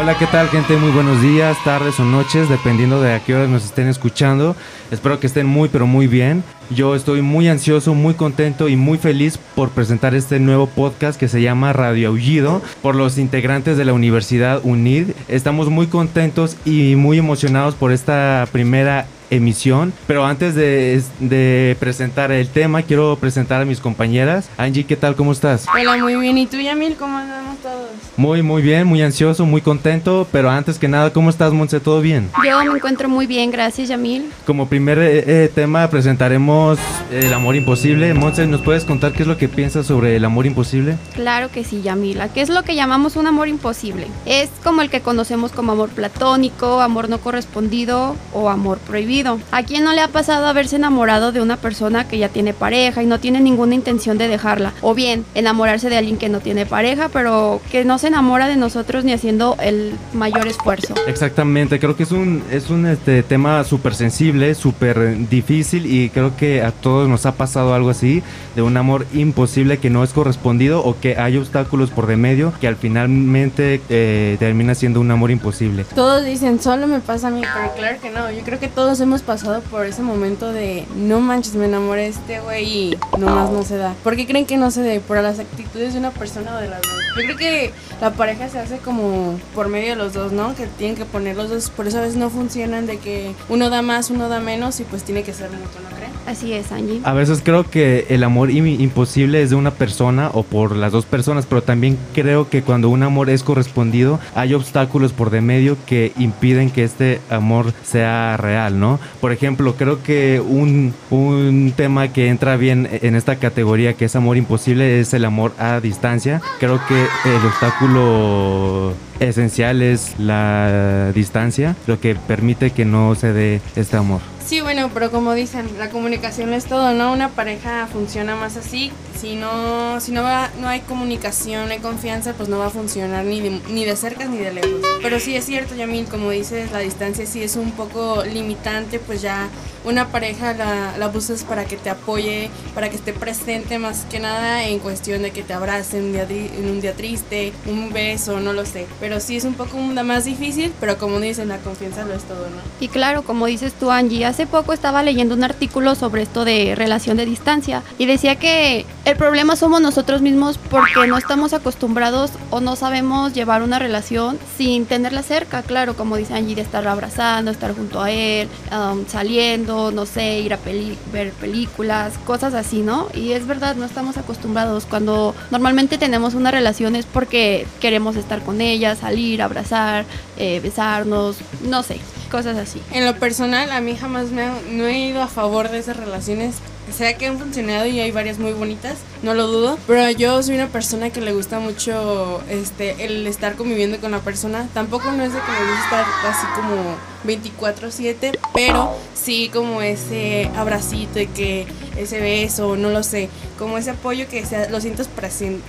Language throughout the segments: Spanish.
Hola, ¿qué tal gente? Muy buenos días, tardes o noches, dependiendo de a qué hora nos estén escuchando. Espero que estén muy pero muy bien. Yo estoy muy ansioso, muy contento y muy feliz por presentar este nuevo podcast que se llama Radio Aullido por los integrantes de la Universidad UNID. Estamos muy contentos y muy emocionados por esta primera emisión. Pero antes de, de, presentar el tema, quiero presentar a mis compañeras. Angie, ¿qué tal? ¿Cómo estás? Hola, muy bien. ¿Y tú, Yamil? ¿Cómo andamos todos? Muy, muy bien, muy ansioso, muy contento. Pero antes que nada, ¿cómo estás, Monse? ¿Todo bien? Yo me encuentro muy bien, gracias, Yamil. Como primer eh, eh, tema presentaremos el amor imposible. Monse, ¿nos puedes contar qué es lo que piensas sobre el amor imposible? Claro que sí, Yamila. ¿Qué es lo que llamamos un amor imposible? Es como el que conocemos como amor platónico, amor no correspondido o amor prohibido. ¿A quién no le ha pasado haberse enamorado de una persona que ya tiene pareja y no tiene ninguna intención de dejarla? O bien, enamorarse de alguien que no tiene pareja, pero que no se enamora de nosotros ni haciendo el mayor esfuerzo. Exactamente, creo que es un, es un este, tema súper sensible, súper difícil y creo que a todos nos ha pasado algo así, de un amor imposible que no es correspondido o que hay obstáculos por de medio que al finalmente eh, termina siendo un amor imposible. Todos dicen, solo me pasa a mí, pero claro que no, yo creo que todos hemos pasado por ese momento de, no manches, me enamoré de este güey y nomás no se da. ¿Por qué creen que no se dé? ¿Por las actitudes de una persona o de las dos? Yo creo que la pareja se hace como por medio de los dos, ¿no? Que tienen que poner los dos, por eso a veces no funcionan de que uno da más, uno da menos y pues tiene que ser mutuo, ¿no creen? Así es, Angie. A veces creo que el amor imposible es de una persona o por las dos personas, pero también creo que cuando un amor es correspondido hay obstáculos por de medio que impiden que este amor sea real, ¿no? Por ejemplo, creo que un, un tema que entra bien en esta categoría que es amor imposible es el amor a distancia. Creo que el obstáculo esencial es la distancia, lo que permite que no se dé este amor. Sí, bueno, pero como dicen, la comunicación es todo, ¿no? Una pareja funciona más así. Si no, si no, va, no hay comunicación, no hay confianza, pues no va a funcionar ni de, ni de cerca ni de lejos. Pero sí es cierto, Yamil, como dices, la distancia sí es un poco limitante, pues ya una pareja la, la buscas para que te apoye, para que esté presente más que nada en cuestión de que te abrace un día, en un día triste, un beso, no lo sé. Pero sí es un poco más difícil, pero como dicen, la confianza lo es todo, ¿no? Y claro, como dices tú, Angie, hace poco estaba leyendo un artículo sobre esto de relación de distancia y decía que el problema somos nosotros mismos porque no estamos acostumbrados o no sabemos llevar una relación sin tenerla cerca, claro, como dice Angie, de estar abrazando, estar junto a él, um, saliendo, no sé, ir a ver películas, cosas así, ¿no? Y es verdad, no estamos acostumbrados. Cuando normalmente tenemos una relación es porque queremos estar con ella, salir, abrazar, eh, besarnos, no sé, cosas así. En lo personal, a mí jamás me no he ido a favor de esas relaciones sea que han funcionado y hay varias muy bonitas, no lo dudo, pero yo soy una persona que le gusta mucho este el estar conviviendo con la persona. Tampoco no es de que me gusta estar así como 24/7, pero sí como ese abracito y que ese beso, no lo sé, como ese apoyo que sea, lo sientes presente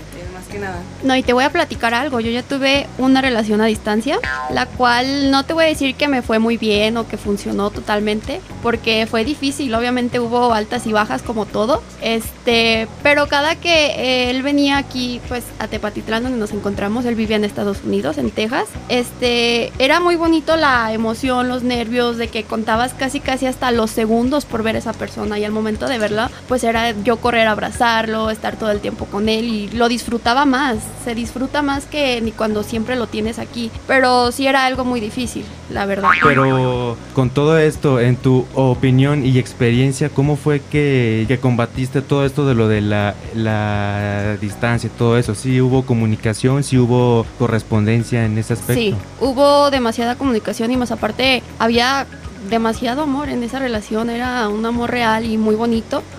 que nada. No, y te voy a platicar algo. Yo ya tuve una relación a distancia, la cual no te voy a decir que me fue muy bien o que funcionó totalmente, porque fue difícil. Obviamente hubo altas y bajas como todo. Este, pero cada que él venía aquí, pues a Tepatitlán, donde nos encontramos, él vivía en Estados Unidos, en Texas. Este, era muy bonito la emoción, los nervios de que contabas casi casi hasta los segundos por ver a esa persona y al momento de verla, pues era yo correr a abrazarlo, estar todo el tiempo con él y lo disfrutaba más, se disfruta más que ni cuando siempre lo tienes aquí, pero sí era algo muy difícil, la verdad. Pero con todo esto, en tu opinión y experiencia, ¿cómo fue que, que combatiste todo esto de lo de la, la distancia, todo eso? ¿Sí hubo comunicación, sí hubo correspondencia en ese aspecto? Sí, hubo demasiada comunicación y más aparte había demasiado amor en esa relación, era un amor real y muy bonito.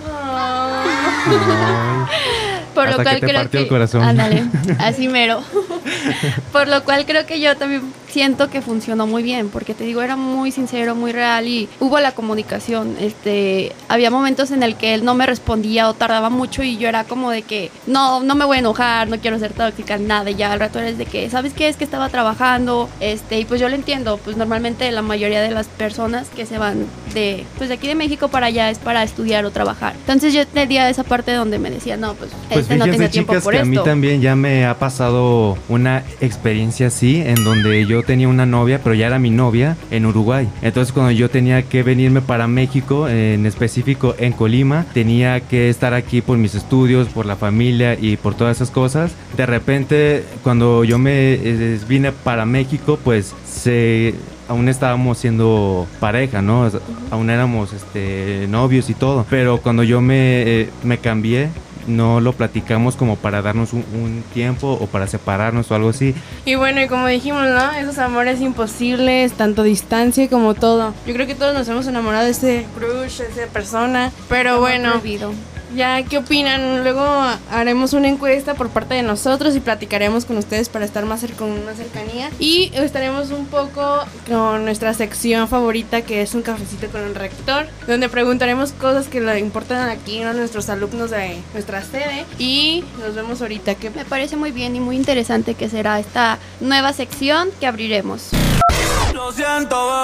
Por lo cual creo que. El corazón. Ándale, así mero. Por lo cual creo que yo también siento que funcionó muy bien, porque te digo, era muy sincero, muy real y hubo la comunicación. Este, había momentos en el que él no me respondía o tardaba mucho y yo era como de que no, no me voy a enojar, no quiero ser tóxica, nada. Y ya al rato eres de que, ¿sabes qué? Es que estaba trabajando, este, y pues yo lo entiendo, pues normalmente la mayoría de las personas que se van de, pues de aquí de México para allá es para estudiar o trabajar. Entonces yo tenía esa parte donde me decía, no, pues, pues este no tiene tiempo por que A mí también ya me ha pasado una experiencia así, en donde yo tenía una novia, pero ya era mi novia en Uruguay. Entonces cuando yo tenía que venirme para México, en específico en Colima, tenía que estar aquí por mis estudios, por la familia y por todas esas cosas. De repente, cuando yo me eh, vine para México, pues se aún estábamos siendo pareja, ¿no? Aún éramos este, novios y todo. Pero cuando yo me, eh, me cambié, no lo platicamos como para darnos un, tiempo o para separarnos o algo así. Y bueno, y como dijimos, ¿no? Esos amores imposibles, tanto distancia como todo. Yo creo que todos nos hemos enamorado de ese crush, de esa persona. Pero bueno, ya, ¿qué opinan? Luego haremos una encuesta por parte de nosotros y platicaremos con ustedes para estar más con una cercanía. Y estaremos un poco con nuestra sección favorita que es un cafecito con el rector, donde preguntaremos cosas que le importan aquí a nuestros alumnos de nuestra sede. Y nos vemos ahorita. que Me parece muy bien y muy interesante que será esta nueva sección que abriremos. Lo siento,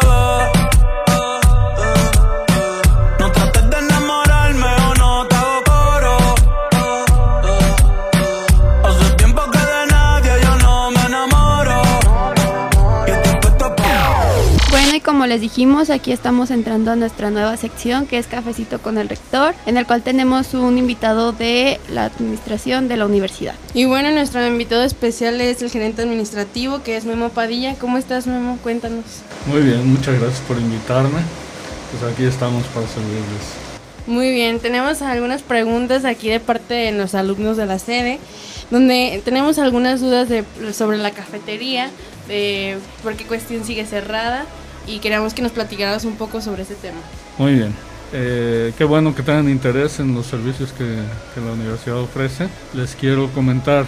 como les dijimos, aquí estamos entrando a nuestra nueva sección que es Cafecito con el Rector, en el cual tenemos un invitado de la administración de la universidad. Y bueno, nuestro invitado especial es el gerente administrativo que es Memo Padilla. ¿Cómo estás Memo? Cuéntanos. Muy bien, muchas gracias por invitarme. Pues aquí estamos para servirles. Muy bien, tenemos algunas preguntas aquí de parte de los alumnos de la sede, donde tenemos algunas dudas de, sobre la cafetería, de por qué cuestión sigue cerrada y queríamos que nos platicaras un poco sobre ese tema. Muy bien. Eh, qué bueno que tengan interés en los servicios que, la universidad ofrece. Les quiero comentar,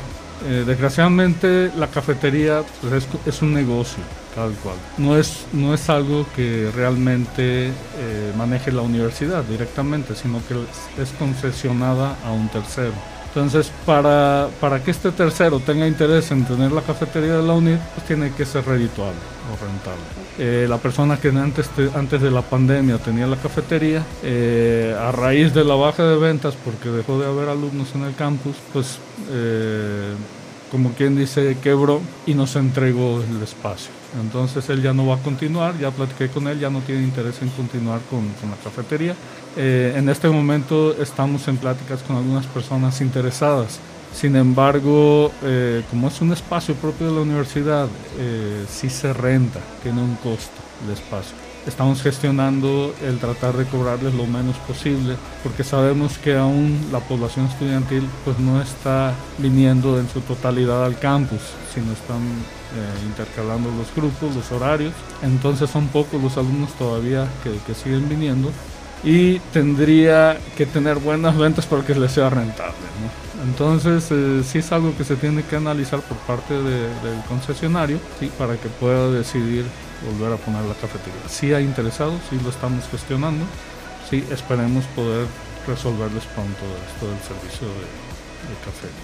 eh, desgraciadamente la cafetería pues, es, un negocio, tal cual. No es, no es algo que realmente eh, maneje la universidad directamente, sino que es concesionada a un tercero. Entonces, para, para que este tercero tenga interés en tener la cafetería de la UNID, pues tiene que ser redituable o rentable. Eh, la persona que antes, antes de la pandemia tenía la cafetería, eh, a raíz de la baja de ventas, porque dejó de haber alumnos en el campus, pues eh, como quien dice, quebró y nos entregó el espacio. Entonces él ya no va a continuar, ya platiqué con él, ya no tiene interés en continuar con, la cafetería. Eh, en este momento estamos en pláticas con algunas personas interesadas. Sin embargo, eh, como es un espacio propio de la universidad, eh, sí se renta, tiene un costo el espacio. Estamos gestionando el tratar de cobrarles lo menos posible, porque sabemos que aún la población estudiantil pues no está viniendo en su totalidad al campus, sino están intercalando los grupos, los horarios. Entonces son pocos los alumnos todavía que, que siguen viniendo y tendría que tener buenas ventas para que le sea rentable. Entonces, eh, sí es algo que se tiene que analizar por parte del concesionario ¿sí? para que pueda decidir volver a poner la cafetería. Si hay interesados, sí lo estamos gestionando, sí esperemos poder resolverles pronto esto del servicio de,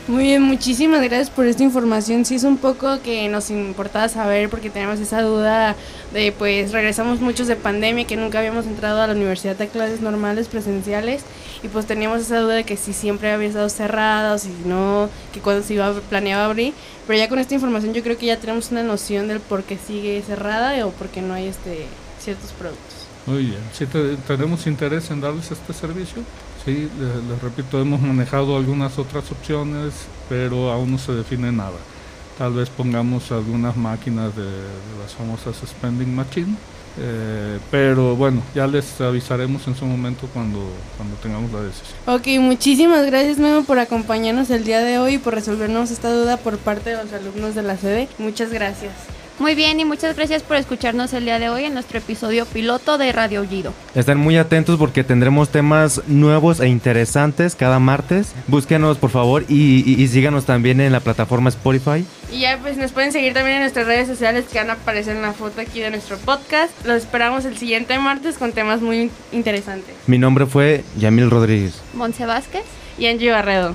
muy bien, muchísimas gracias por esta información. Sí es un poco que nos importaba saber porque tenemos esa duda de pues regresamos muchos de pandemia que nunca habíamos entrado a la universidad a clases normales presenciales y pues teníamos esa duda de que si siempre había estado cerrado, si no, que cuando se iba planeaba abrir. Pero ya con esta información yo creo que ya tenemos una noción del por qué sigue cerrada o por qué no hay este ciertos productos. Muy bien, si tenemos interés en darles este servicio, Sí, les, repito, hemos manejado algunas otras opciones, pero aún no se define nada. Tal vez pongamos algunas máquinas de, las famosas spending machine, eh, pero bueno, ya les avisaremos en su momento cuando, cuando tengamos la decisión. Ok, muchísimas gracias Memo por acompañarnos el día de hoy y por resolvernos esta duda por parte de los alumnos de la sede. Muchas gracias. Muy bien y muchas gracias por escucharnos el día de hoy en nuestro episodio piloto de Radio Gido. Estén muy atentos porque tendremos temas nuevos e interesantes cada martes. Búsquenos por favor y, síganos también en la plataforma Spotify. Y ya pues nos pueden seguir también en nuestras redes sociales que van a aparecer en la foto aquí de nuestro podcast. Los esperamos el siguiente martes con temas muy interesantes. Mi nombre fue Yamil Rodríguez. Monse Vázquez. Y Angie Barredo.